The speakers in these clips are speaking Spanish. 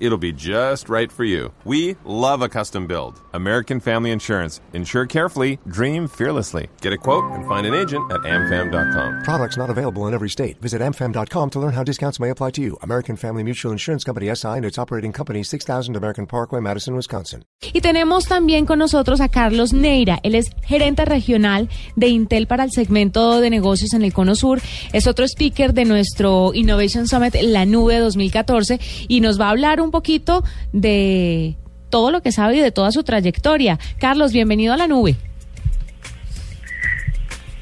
It'll be just right for you. We love a custom build. American Family Insurance. Insure carefully, dream fearlessly. Get a quote and find an agent at amfam.com. Products not available in every state. Visit amfam.com to learn how discounts may apply to you. American Family Mutual Insurance Company SI and its operating company 6000 American Parkway, Madison, Wisconsin. Y tenemos también con nosotros a Carlos Neira. Él es gerente regional de Intel para el segmento de negocios en el Cono Sur. Es otro speaker de nuestro Innovation Summit, la nube 2014, y nos va a hablar un poquito de todo lo que sabe y de toda su trayectoria. Carlos, bienvenido a la nube.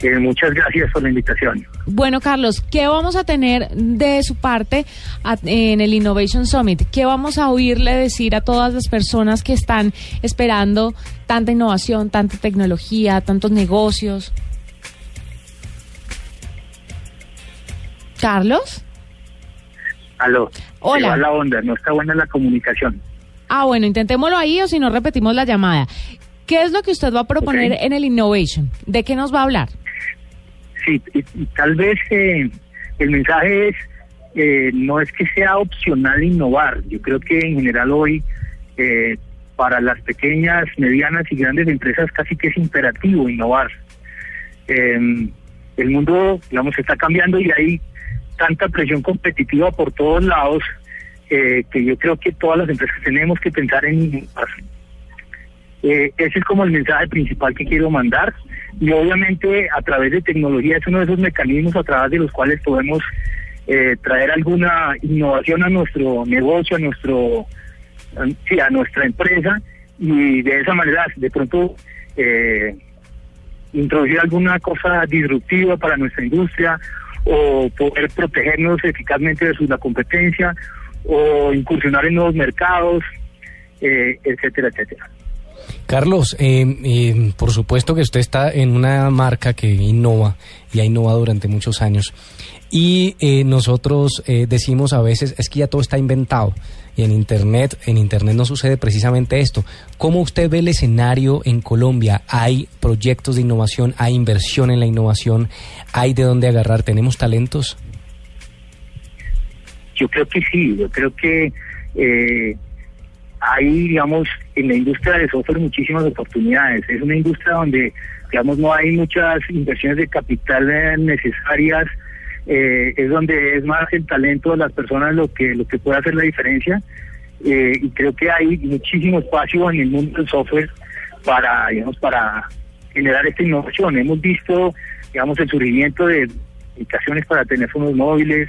Eh, muchas gracias por la invitación. Bueno, Carlos, ¿qué vamos a tener de su parte a- en el Innovation Summit? ¿Qué vamos a oírle decir a todas las personas que están esperando tanta innovación, tanta tecnología, tantos negocios? Carlos? Aló. Hola. Va la onda, no está buena la comunicación. Ah, bueno, intentémoslo ahí o si no repetimos la llamada. ¿Qué es lo que usted va a proponer Ok. en el Innovation? ¿De qué nos va a hablar? Sí, y, y tal vez eh, el mensaje es, eh, no es que sea opcional innovar. Yo creo que en general hoy, eh, para las pequeñas, medianas y grandes empresas casi que es imperativo innovar. Eh, el mundo, digamos, está cambiando y hay tanta presión competitiva por todos lados eh, que yo creo que todas las empresas tenemos que pensar en. Eh, ese es como el mensaje principal que quiero mandar y obviamente a través de tecnología es uno de esos mecanismos a través de los cuales podemos eh, traer alguna innovación a nuestro negocio, a nuestro sí, a nuestra empresa y de esa manera de pronto eh, introducir alguna cosa disruptiva para nuestra industria o poder protegernos eficazmente de la competencia o incursionar en nuevos mercados, eh, etcétera, etcétera. Carlos, eh, eh, por supuesto que usted está en una marca que innova y ha innovado durante muchos años. Y eh, nosotros eh, decimos a veces, es que ya todo está inventado. Y en Internet, en Internet no sucede precisamente esto. ¿Cómo usted ve el escenario en Colombia? ¿Hay proyectos de innovación? ¿Hay inversión en la innovación? ¿Hay de dónde agarrar? ¿Tenemos talentos? Yo creo que sí, yo creo que eh, hay, digamos, en la industria de software muchísimas oportunidades. Es una industria donde, digamos, no hay muchas inversiones de capital eh, necesarias. Eh, es donde es más el talento de las personas lo que lo que puede hacer la diferencia. Eh, y creo que hay muchísimo espacio en el mundo del software para, digamos, para generar esta innovación. Hemos visto, digamos, el surgimiento de aplicaciones para teléfonos móviles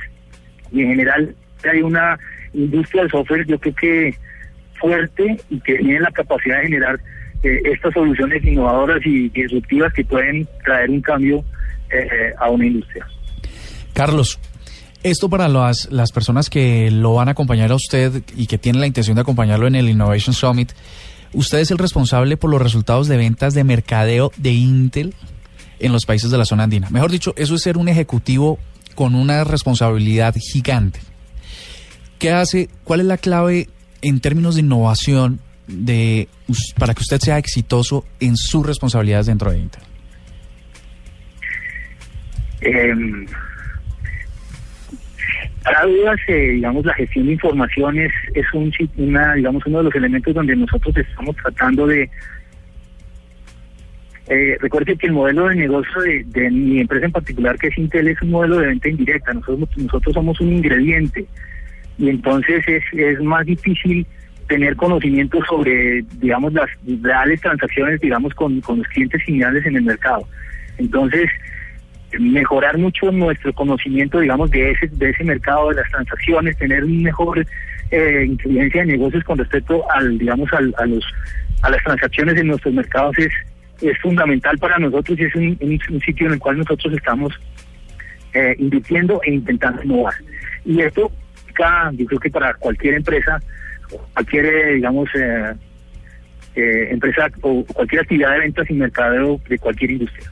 y en general hay una industria del software, yo creo que fuerte y que tiene la capacidad de generar eh, estas soluciones innovadoras y disruptivas que pueden traer un cambio eh, a una industria. Carlos, esto para las, las personas que lo van a acompañar a usted y que tienen la intención de acompañarlo en el Innovation Summit, ¿usted es el responsable por los resultados de ventas de mercadeo de Intel en los países de la zona andina? Mejor dicho, eso es ser un ejecutivo con una responsabilidad gigante. ¿Qué hace? ¿Cuál es la clave en términos de innovación de, para que usted sea exitoso en sus responsabilidades dentro de Intel? Eh, para dudas, eh, digamos, la gestión de información es, es un, una, digamos, uno de los elementos donde nosotros estamos tratando de... Eh, recuerde que el modelo de negocio de, de mi empresa en particular, que es Intel, es un modelo de venta indirecta. Nosotros, nosotros somos un ingrediente y entonces es, es más difícil tener conocimiento sobre, digamos, las reales transacciones, digamos, con, con los clientes finales en el mercado. Entonces, mejorar mucho nuestro conocimiento, digamos, de ese, de ese mercado, de las transacciones, tener un mejor eh, inteligencia de negocios con respecto al, digamos, al, a los a las transacciones en nuestros mercados es, es fundamental para nosotros y es un, un- un sitio en el cual nosotros estamos eh, invirtiendo e intentando innovar. Y esto, cada, yo creo que para cualquier empresa, cualquier, eh, digamos, eh, eh, empresa o cualquier actividad de ventas y mercadeo de cualquier industria.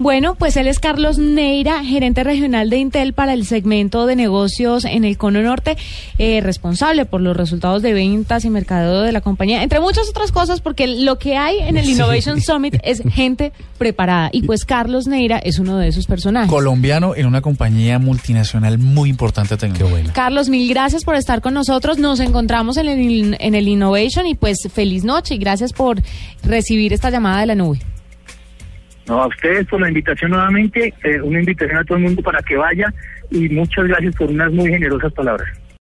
Bueno, pues él es Carlos Neira, gerente regional de Intel para el segmento de negocios en el Cono Norte, eh, responsable por los resultados de ventas y mercadeo de la compañía, entre muchas otras cosas, porque lo que hay en el Innovation Summit es gente preparada. Y pues Carlos Neira es uno de esos personajes. Colombiano en una compañía multinacional muy importante tecnológica. Carlos, mil gracias por estar con nosotros. Nos encontramos en el, en el Innovation y pues feliz noche y gracias por recibir esta llamada de la nube. No, a ustedes por la invitación nuevamente, eh, una invitación a todo el mundo para que vaya y muchas gracias por unas muy generosas palabras.